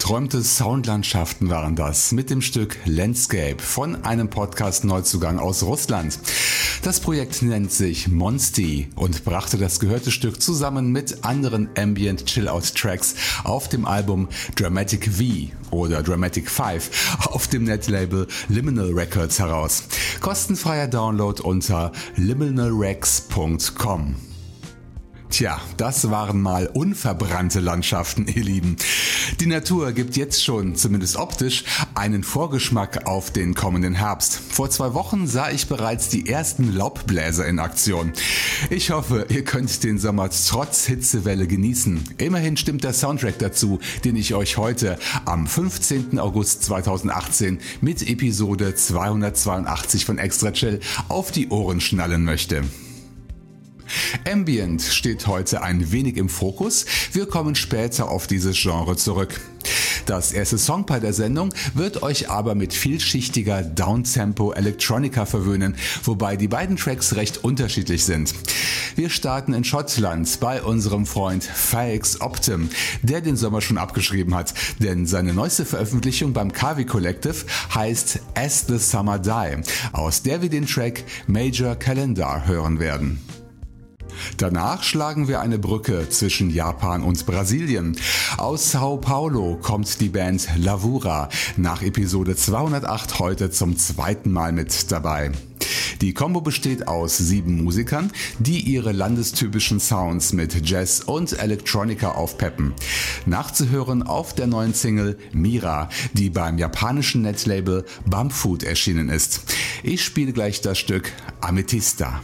Verträumte Soundlandschaften waren das mit dem Stück Landscape von einem Podcast-Neuzugang aus Russland. Das Projekt nennt sich Monsti und brachte das gehörte Stück zusammen mit anderen Ambient Chill-Out Tracks auf dem Album Dramatic V oder Dramatic 5 auf dem Netlabel Liminal Records heraus. Kostenfreier Download unter liminalrex.com. Tja, das waren mal unverbrannte Landschaften, ihr Lieben. Die Natur gibt jetzt schon, zumindest optisch, einen Vorgeschmack auf den kommenden Herbst. Vor zwei Wochen sah ich bereits die ersten Laubbläser in Aktion. Ich hoffe, ihr könnt den Sommer trotz Hitzewelle genießen. Immerhin stimmt der Soundtrack dazu, den ich euch heute am 15. August 2018 mit Episode 282 von Extra Chill auf die Ohren schnallen möchte. Ambient steht heute ein wenig im Fokus. Wir kommen später auf dieses Genre zurück. Das erste Songpaar der Sendung wird euch aber mit vielschichtiger Downtempo Electronica verwöhnen, wobei die beiden Tracks recht unterschiedlich sind. Wir starten in Schottland bei unserem Freund Faix Optim, der den Sommer schon abgeschrieben hat, denn seine neueste Veröffentlichung beim Kavi Collective heißt As the Summer Die, aus der wir den Track Major Calendar hören werden. Danach schlagen wir eine Brücke zwischen Japan und Brasilien. Aus Sao Paulo kommt die Band Lavura nach Episode 208 heute zum zweiten Mal mit dabei. Die Combo besteht aus sieben Musikern, die ihre landestypischen Sounds mit Jazz und Electronica aufpeppen. Nachzuhören auf der neuen Single Mira, die beim japanischen Netlabel Bumpfood erschienen ist. Ich spiele gleich das Stück Amethysta.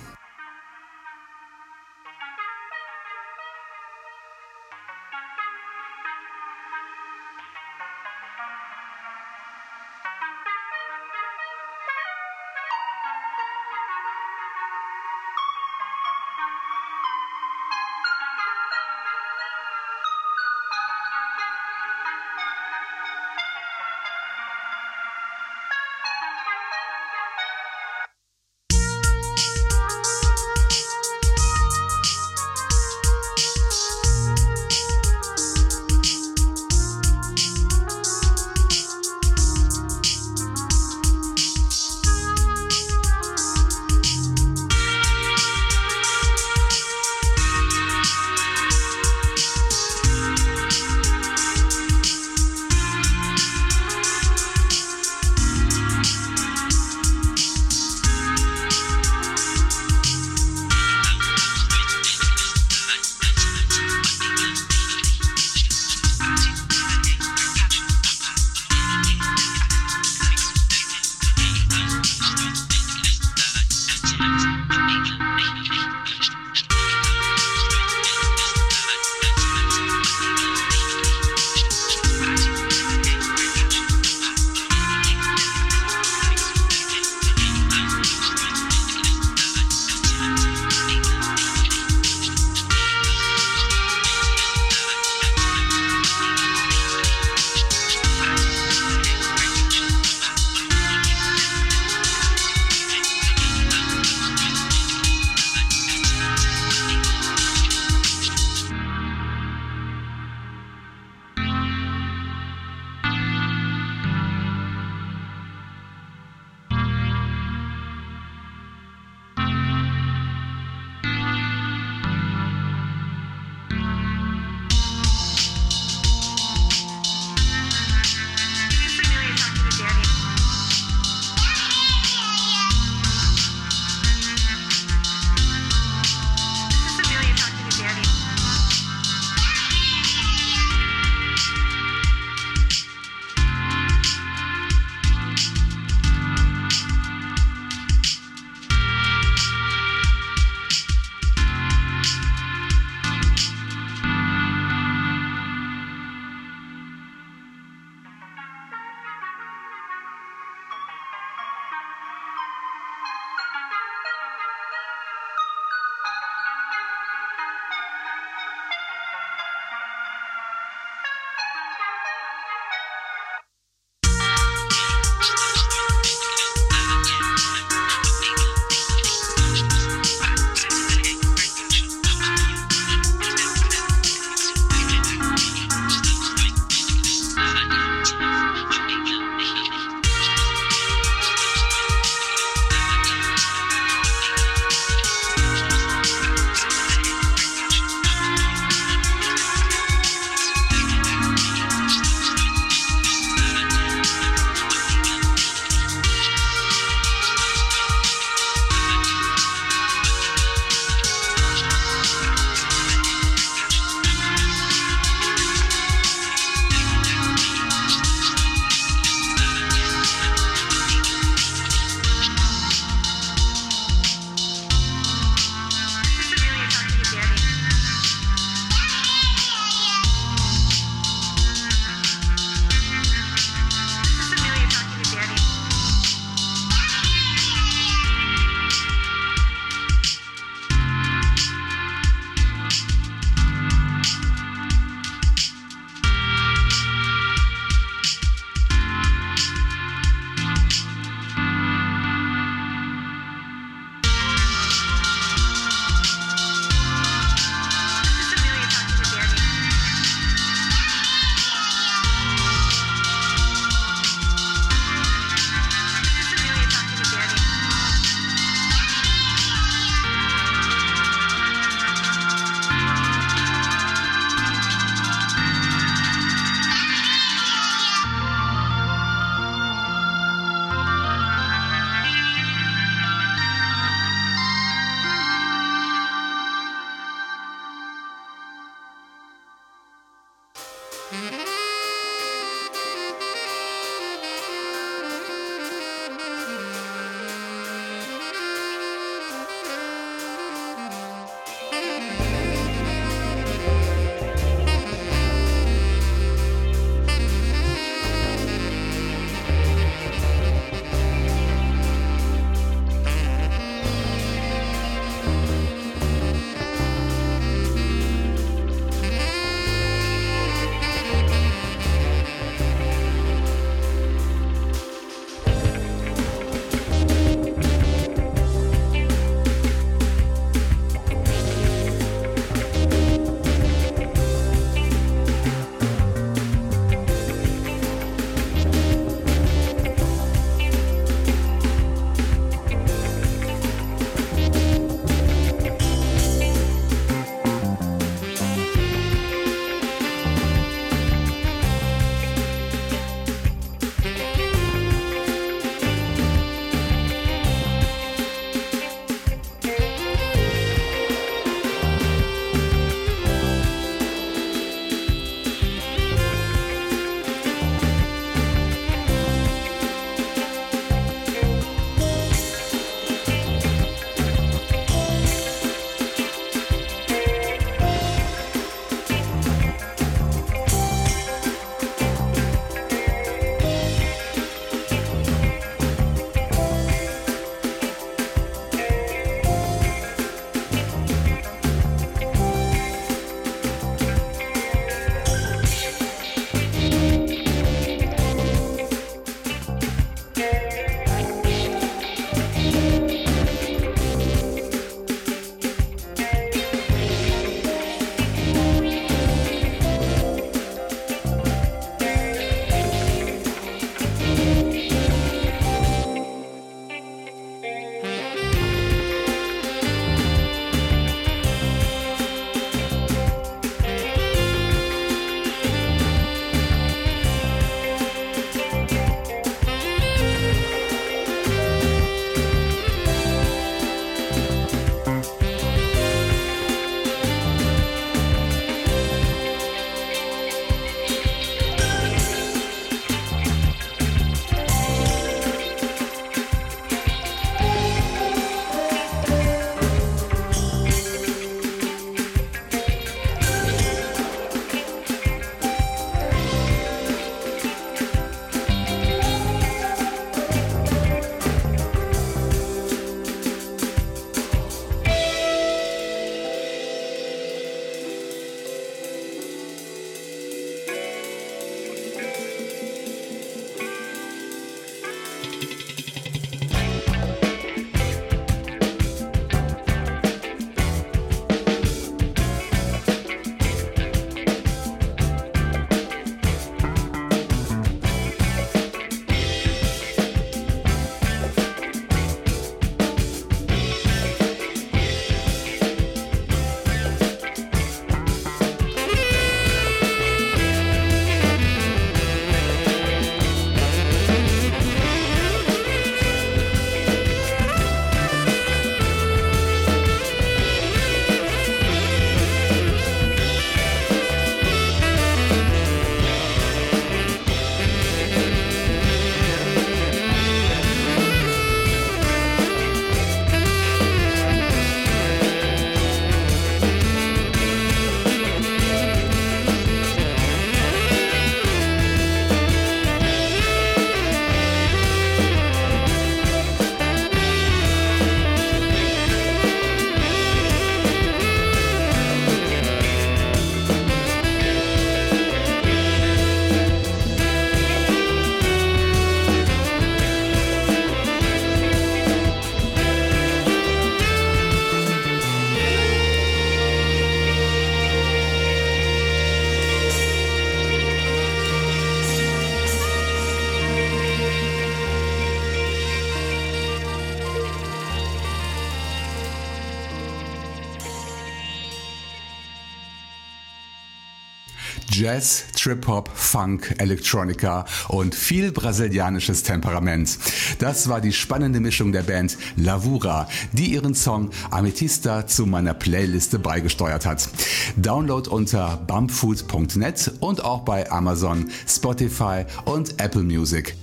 Jazz, Trip-Hop, Funk, Electronica und viel brasilianisches Temperament. Das war die spannende Mischung der Band Lavura, die ihren Song Ametista zu meiner Playliste beigesteuert hat. Download unter bumpfood.net und auch bei Amazon, Spotify und Apple Music.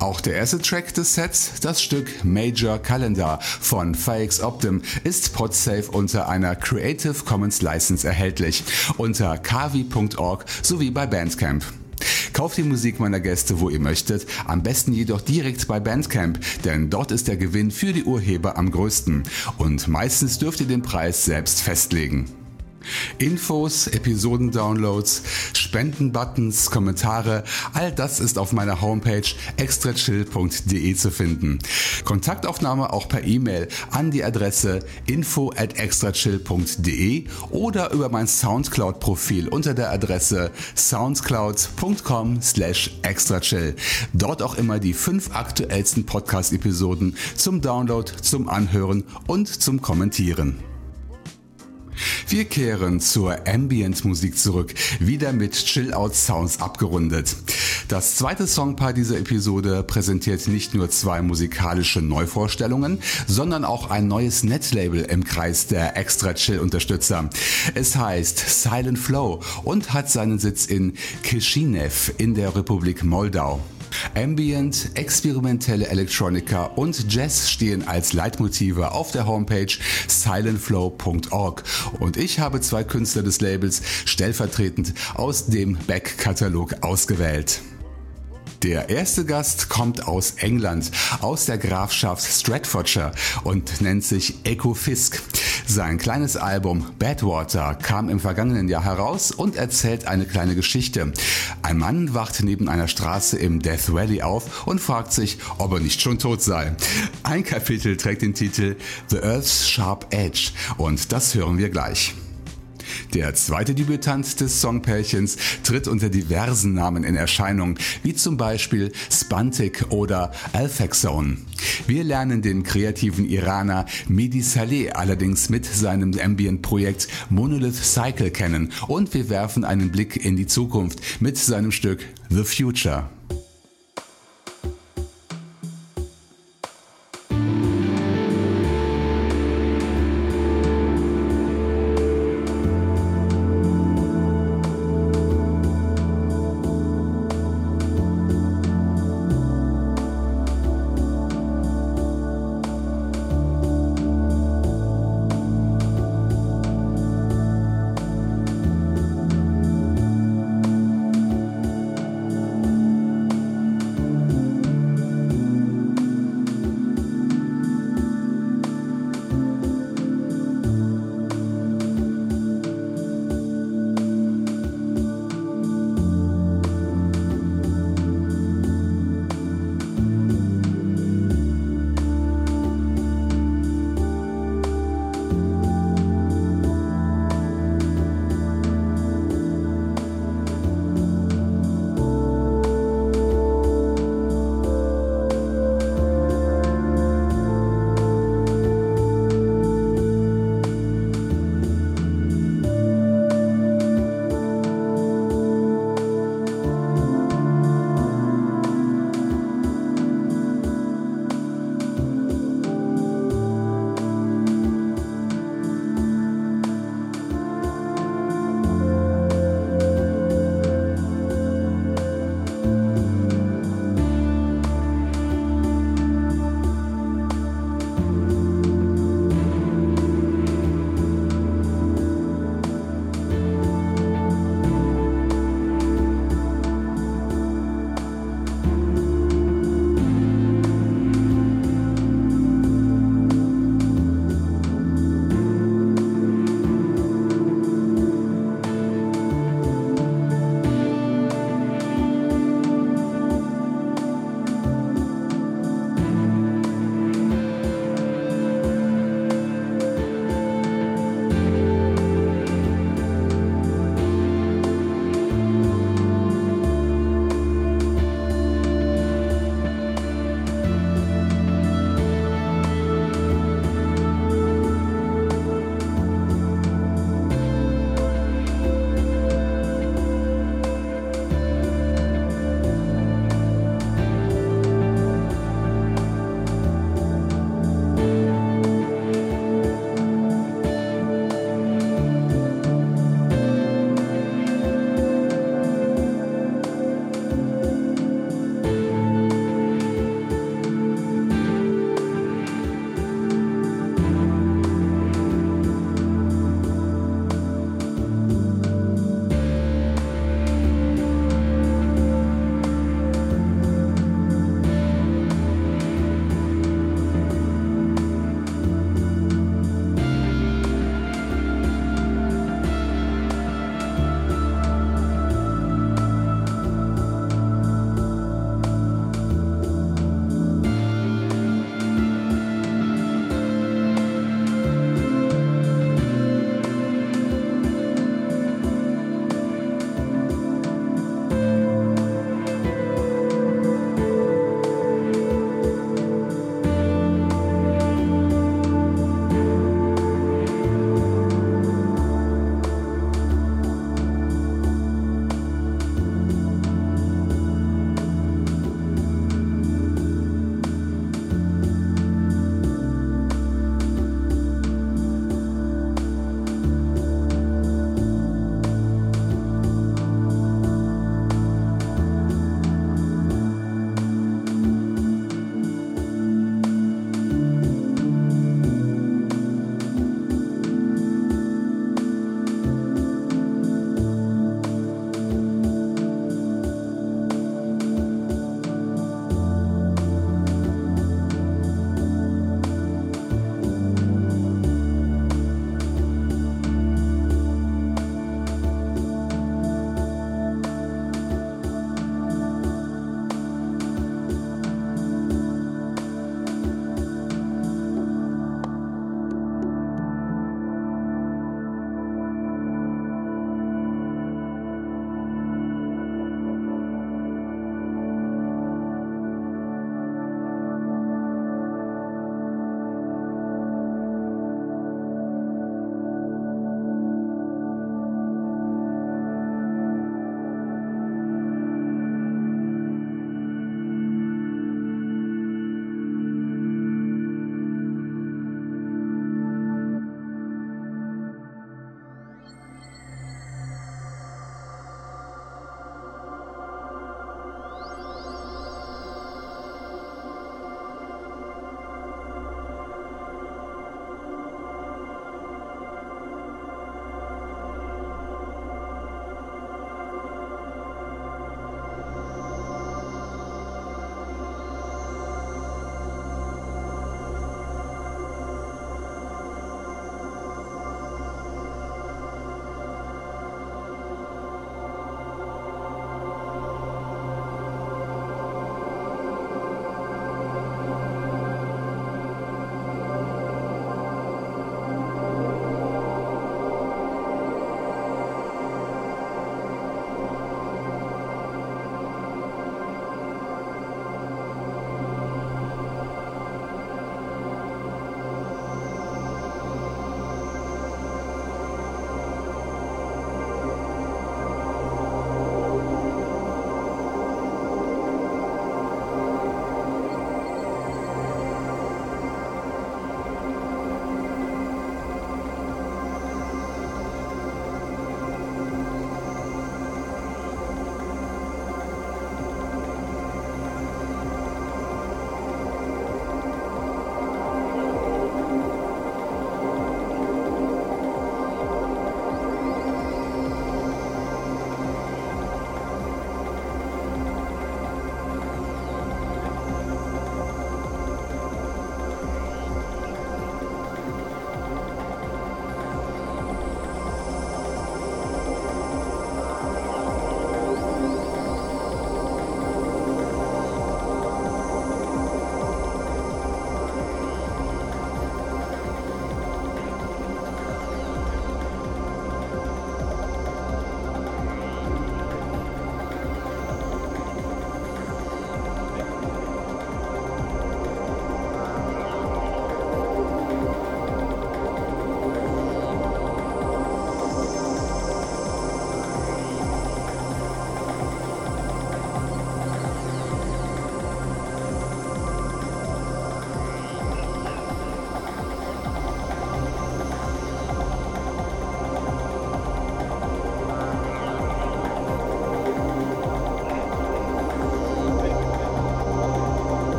Auch der erste Track des Sets, das Stück Major Calendar von FX Optim, ist podsafe unter einer Creative Commons License erhältlich unter kavi.org sowie bei Bandcamp. Kauft die Musik meiner Gäste, wo ihr möchtet, am besten jedoch direkt bei Bandcamp, denn dort ist der Gewinn für die Urheber am größten und meistens dürft ihr den Preis selbst festlegen. Infos, Episodendownloads, Spendenbuttons, Kommentare, all das ist auf meiner Homepage extrachill.de zu finden. Kontaktaufnahme auch per E-Mail an die Adresse info at extrachill.de oder über mein Soundcloud-Profil unter der Adresse soundcloud.com slash extrachill. Dort auch immer die fünf aktuellsten Podcast-Episoden zum Download, zum Anhören und zum Kommentieren. Wir kehren zur Ambient-Musik zurück, wieder mit Chill-Out-Sounds abgerundet. Das zweite Songpaar dieser Episode präsentiert nicht nur zwei musikalische Neuvorstellungen, sondern auch ein neues Netlabel im Kreis der Extra Chill-Unterstützer. Es heißt Silent Flow und hat seinen Sitz in Kishinev in der Republik Moldau. Ambient, experimentelle Elektronika und Jazz stehen als Leitmotive auf der Homepage silentflow.org und ich habe zwei Künstler des Labels stellvertretend aus dem Back-Katalog ausgewählt. Der erste Gast kommt aus England, aus der Grafschaft Stratfordshire und nennt sich Echo Fisk. Sein kleines Album Badwater kam im vergangenen Jahr heraus und erzählt eine kleine Geschichte. Ein Mann wacht neben einer Straße im Death Valley auf und fragt sich, ob er nicht schon tot sei. Ein Kapitel trägt den Titel The Earth's Sharp Edge und das hören wir gleich. Der zweite Debütant des Songpärchens tritt unter diversen Namen in Erscheinung, wie zum Beispiel Spantic oder Alphexone. Wir lernen den kreativen Iraner Mehdi Saleh allerdings mit seinem Ambient-Projekt Monolith Cycle kennen und wir werfen einen Blick in die Zukunft mit seinem Stück The Future.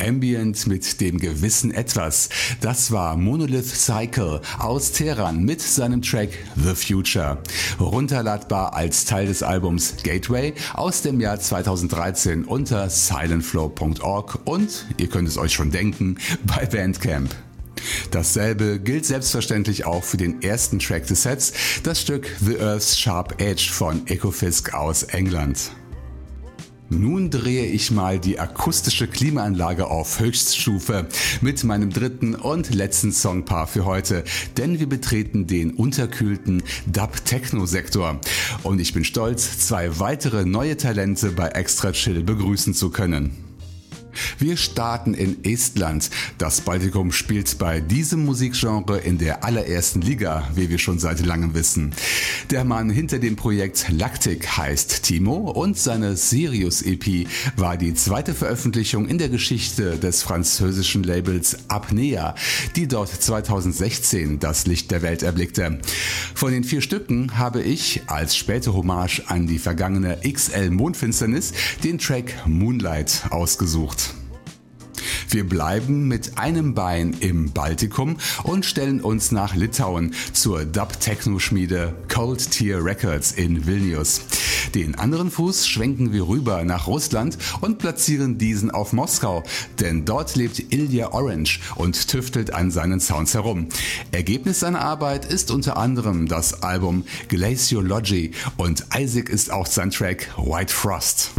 Ambient mit dem gewissen Etwas. Das war Monolith Cycle aus Teheran mit seinem Track The Future. Runterladbar als Teil des Albums Gateway aus dem Jahr 2013 unter silentflow.org und, ihr könnt es euch schon denken, bei Bandcamp. Dasselbe gilt selbstverständlich auch für den ersten Track des Sets, das Stück The Earth's Sharp Edge von Ecofisk aus England. Nun drehe ich mal die akustische Klimaanlage auf Höchststufe mit meinem dritten und letzten Songpaar für heute, denn wir betreten den unterkühlten Dub-Techno-Sektor und ich bin stolz, zwei weitere neue Talente bei Extra Chill begrüßen zu können. Wir starten in Estland. Das Baltikum spielt bei diesem Musikgenre in der allerersten Liga, wie wir schon seit langem wissen. Der Mann hinter dem Projekt Lactic heißt Timo und seine Sirius EP war die zweite Veröffentlichung in der Geschichte des französischen Labels Apnea, die dort 2016 das Licht der Welt erblickte. Von den vier Stücken habe ich als späte Hommage an die vergangene XL Mondfinsternis den Track Moonlight ausgesucht. Wir bleiben mit einem Bein im Baltikum und stellen uns nach Litauen zur Dub-Techno-Schmiede Cold Tier Records in Vilnius. Den anderen Fuß schwenken wir rüber nach Russland und platzieren diesen auf Moskau, denn dort lebt Ilya Orange und tüftelt an seinen Sounds herum. Ergebnis seiner Arbeit ist unter anderem das Album Glaciology und Isaac ist auch sein Track White Frost.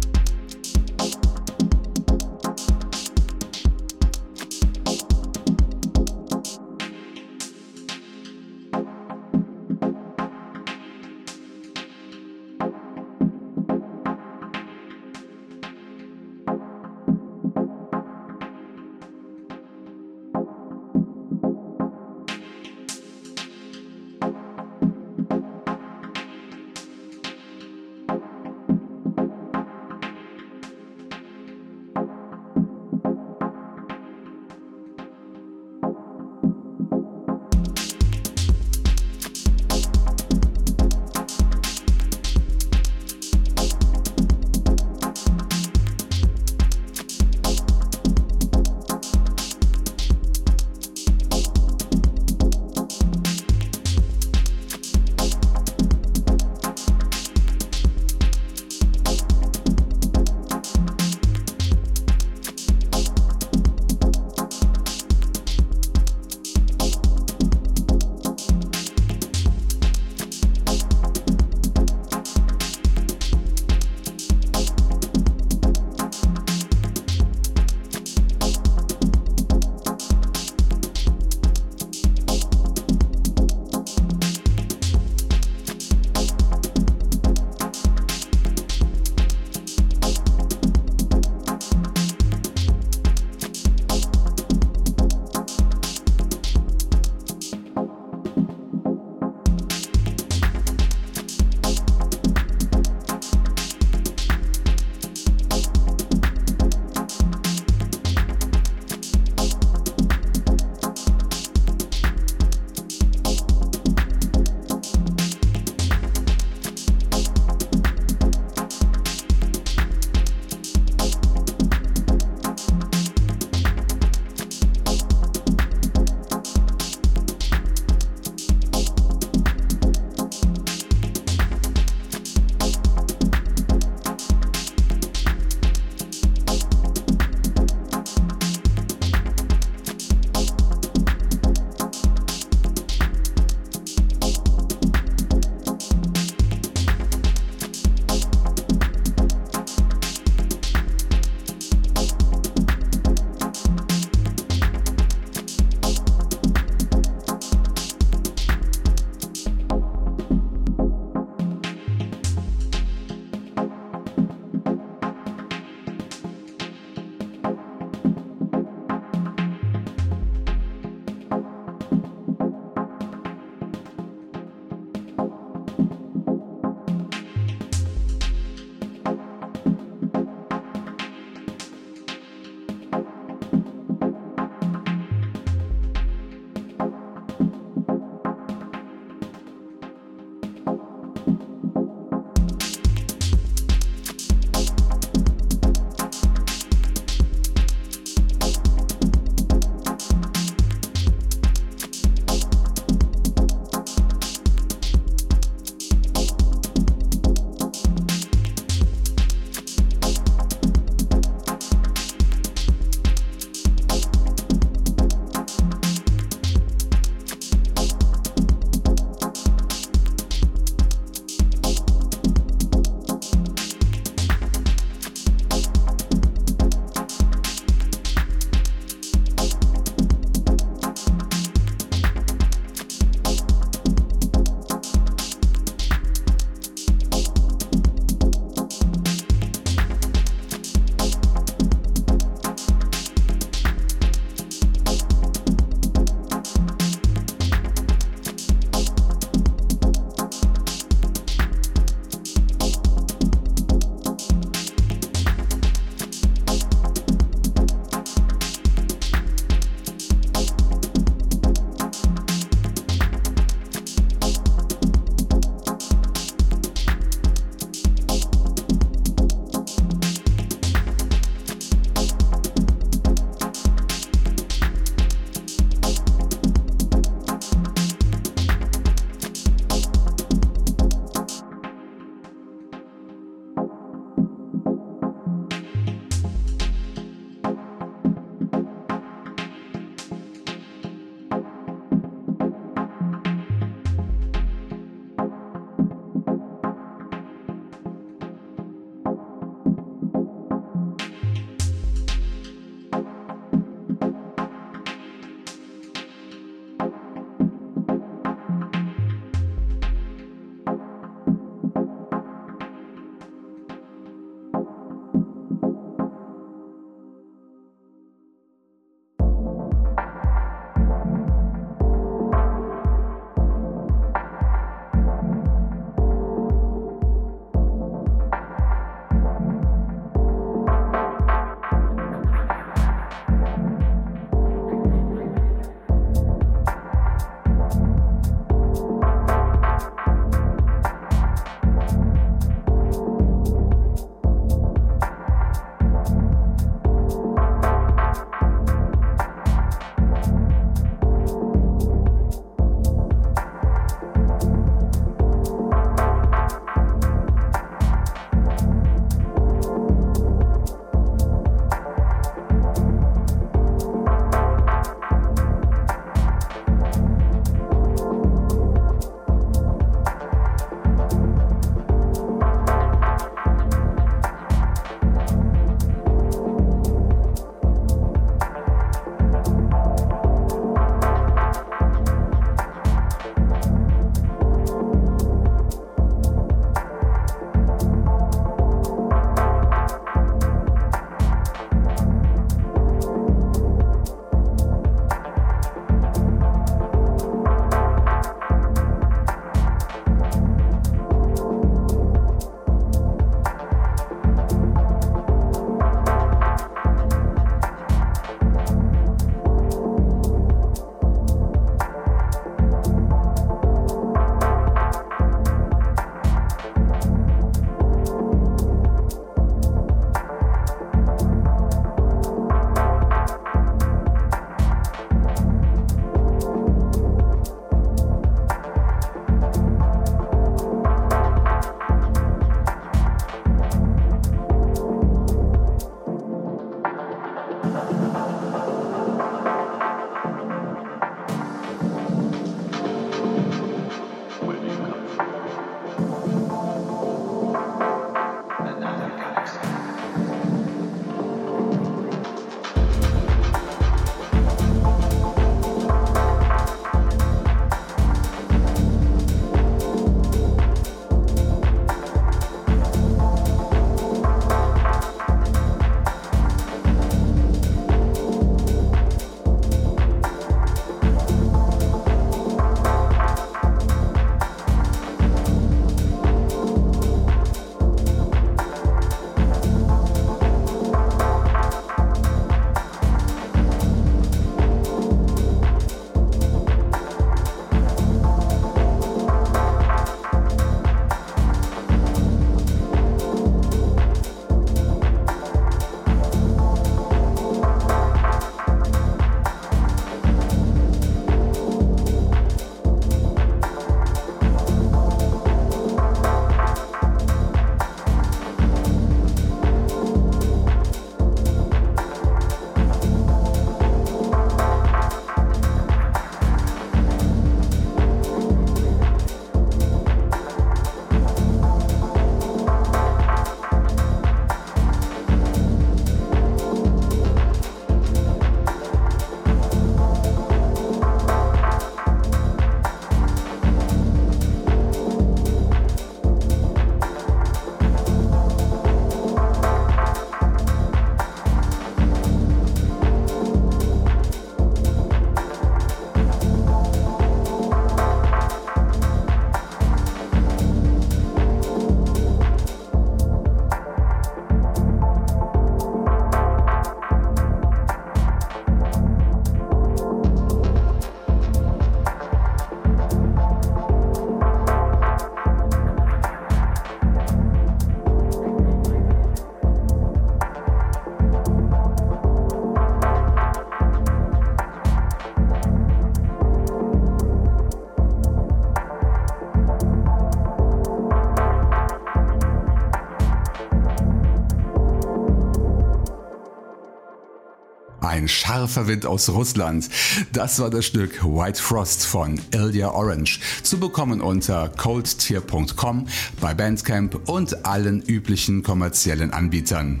Scharfer Wind aus Russland. Das war das Stück White Frost von Ilya Orange. Zu bekommen unter coldtier.com, bei Bandcamp und allen üblichen kommerziellen Anbietern.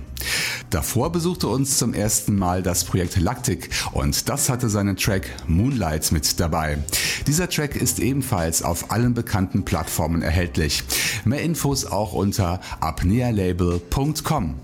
Davor besuchte uns zum ersten Mal das Projekt Lactic und das hatte seinen Track Moonlight mit dabei. Dieser Track ist ebenfalls auf allen bekannten Plattformen erhältlich. Mehr Infos auch unter apnealabel.com.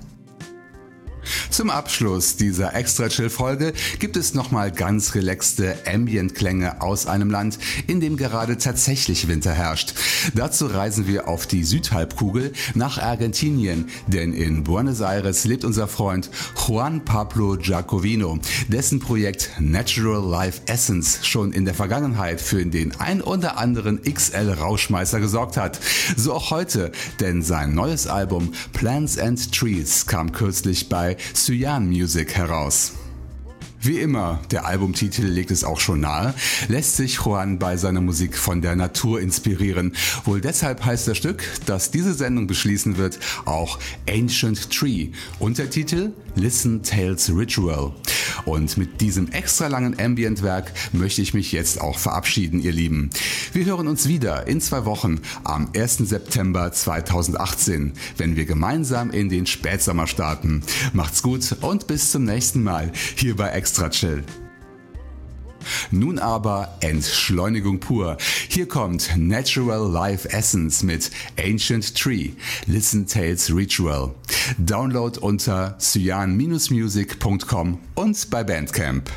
Zum Abschluss dieser extra chill Folge gibt es nochmal ganz relaxte Ambient-Klänge aus einem Land, in dem gerade tatsächlich Winter herrscht. Dazu reisen wir auf die Südhalbkugel nach Argentinien, denn in Buenos Aires lebt unser Freund Juan Pablo Giacovino, dessen Projekt Natural Life Essence schon in der Vergangenheit für den ein oder anderen XL Rauschmeißer gesorgt hat. So auch heute, denn sein neues Album Plants and Trees kam kürzlich bei Cyan Music heraus. Wie immer, der Albumtitel legt es auch schon nahe, lässt sich Juan bei seiner Musik von der Natur inspirieren. Wohl deshalb heißt das Stück, das diese Sendung beschließen wird, auch Ancient Tree. Untertitel Listen Tales Ritual. Und mit diesem extra langen Ambient-Werk möchte ich mich jetzt auch verabschieden, ihr Lieben. Wir hören uns wieder in zwei Wochen am 1. September 2018, wenn wir gemeinsam in den Spätsommer starten. Macht's gut und bis zum nächsten Mal hier bei Extra Chill. Nun aber Entschleunigung pur. Hier kommt Natural Life Essence mit Ancient Tree, Listen Tales Ritual. Download unter cyan-music.com und bei Bandcamp.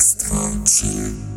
Extra chill.